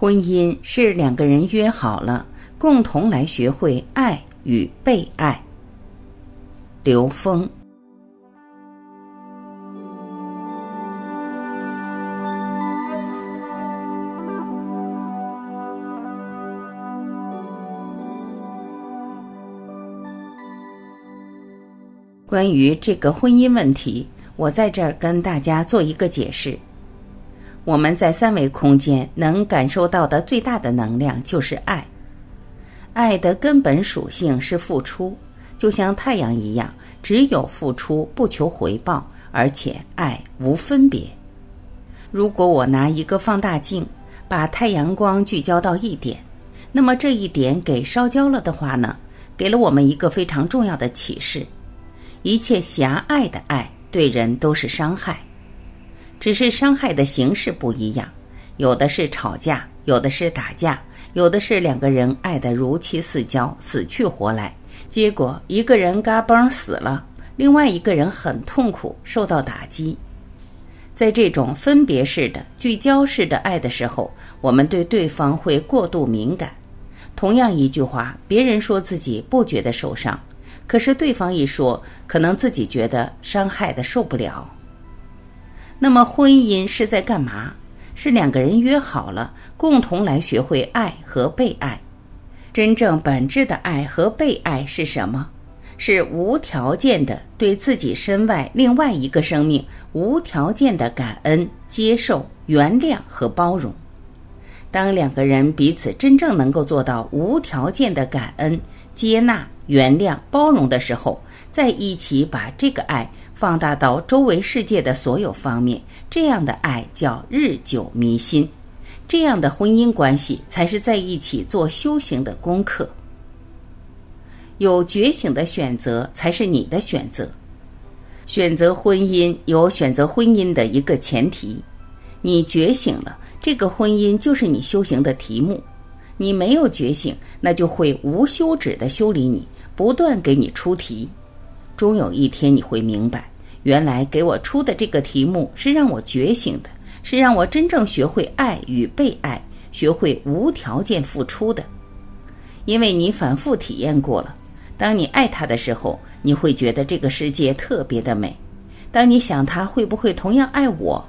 婚姻是两个人约好了，共同来学会爱与被爱。刘峰。关于这个婚姻问题，我在这儿跟大家做一个解释。我们在三维空间能感受到的最大的能量就是爱。爱的根本属性是付出，就像太阳一样，只有付出不求回报，而且爱无分别。如果我拿一个放大镜，把太阳光聚焦到一点，那么这一点给烧焦了的话呢，给了我们一个非常重要的启示：一切狭隘的爱对人都是伤害。只是伤害的形式不一样，有的是吵架，有的是打架，有的是两个人爱得如漆似胶，死去活来，结果一个人嘎嘣死了，另外一个人很痛苦，受到打击。在这种分别式的、聚焦式的爱的时候，我们对对方会过度敏感。同样一句话，别人说自己不觉得受伤，可是对方一说，可能自己觉得伤害的受不了。那么，婚姻是在干嘛？是两个人约好了，共同来学会爱和被爱。真正本质的爱和被爱是什么？是无条件的对自己身外另外一个生命无条件的感恩、接受、原谅和包容。当两个人彼此真正能够做到无条件的感恩、接纳、原谅、包容的时候，在一起把这个爱。放大到周围世界的所有方面，这样的爱叫日久弥新，这样的婚姻关系才是在一起做修行的功课。有觉醒的选择才是你的选择，选择婚姻有选择婚姻的一个前提，你觉醒了，这个婚姻就是你修行的题目；你没有觉醒，那就会无休止的修理你，不断给你出题。终有一天你会明白，原来给我出的这个题目是让我觉醒的，是让我真正学会爱与被爱，学会无条件付出的。因为你反复体验过了，当你爱他的时候，你会觉得这个世界特别的美；当你想他会不会同样爱我，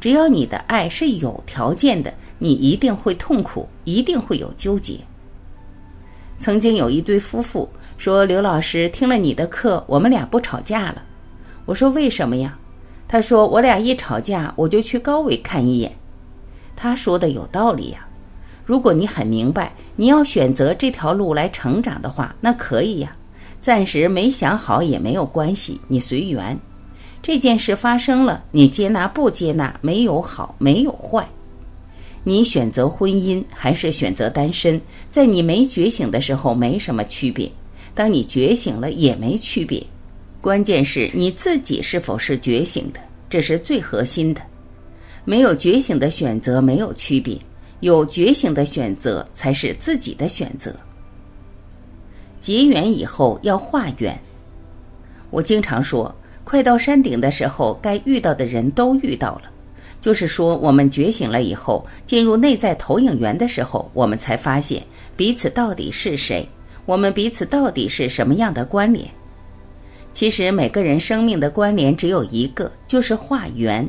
只要你的爱是有条件的，你一定会痛苦，一定会有纠结。曾经有一对夫妇。说刘老师听了你的课，我们俩不吵架了。我说为什么呀？他说我俩一吵架，我就去高维看一眼。他说的有道理呀。如果你很明白你要选择这条路来成长的话，那可以呀。暂时没想好也没有关系，你随缘。这件事发生了，你接纳不接纳，没有好，没有坏。你选择婚姻还是选择单身，在你没觉醒的时候没什么区别。当你觉醒了也没区别，关键是你自己是否是觉醒的，这是最核心的。没有觉醒的选择没有区别，有觉醒的选择才是自己的选择。结缘以后要化缘，我经常说，快到山顶的时候，该遇到的人都遇到了。就是说，我们觉醒了以后，进入内在投影源的时候，我们才发现彼此到底是谁。我们彼此到底是什么样的关联？其实每个人生命的关联只有一个，就是化缘。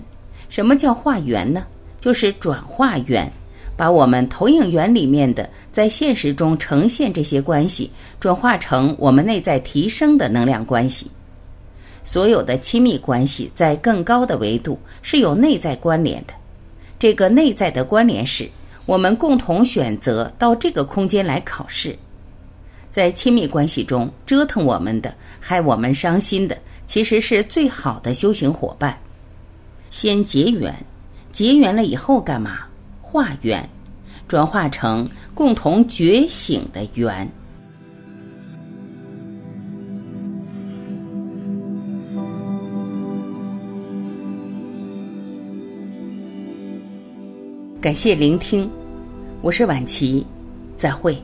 什么叫化缘呢？就是转化缘，把我们投影源里面的在现实中呈现这些关系，转化成我们内在提升的能量关系。所有的亲密关系在更高的维度是有内在关联的。这个内在的关联是我们共同选择到这个空间来考试。在亲密关系中折腾我们的、害我们伤心的，其实是最好的修行伙伴。先结缘，结缘了以后干嘛？化缘，转化成共同觉醒的缘。感谢聆听，我是晚琪，再会。